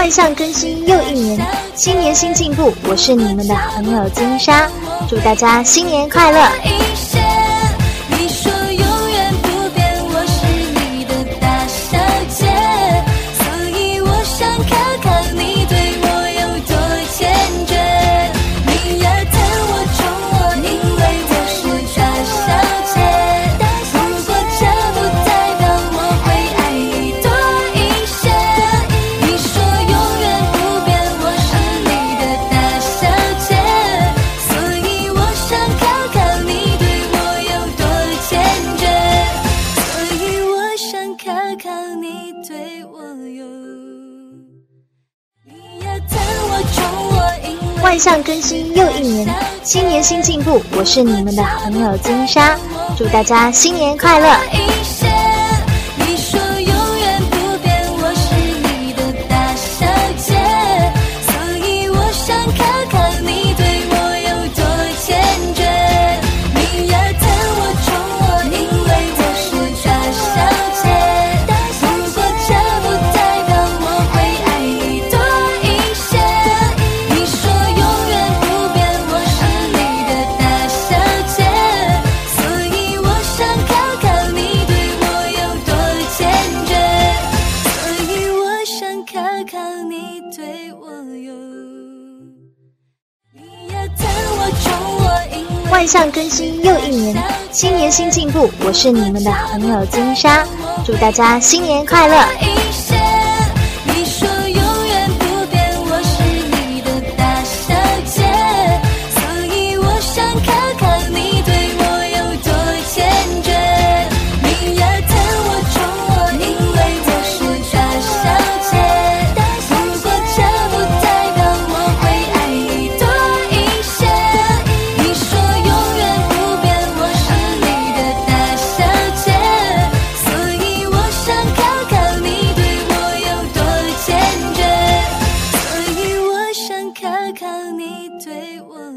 万象更新又一年，新年新进步。我是你们的好朋友金莎，祝大家新年快乐！万象更新又一年，新年新进步。我是你们的好朋友金莎，祝大家新年快乐！万象更新又一年，新年新进步。我是你们的好朋友金莎，祝大家新年快乐！看你对我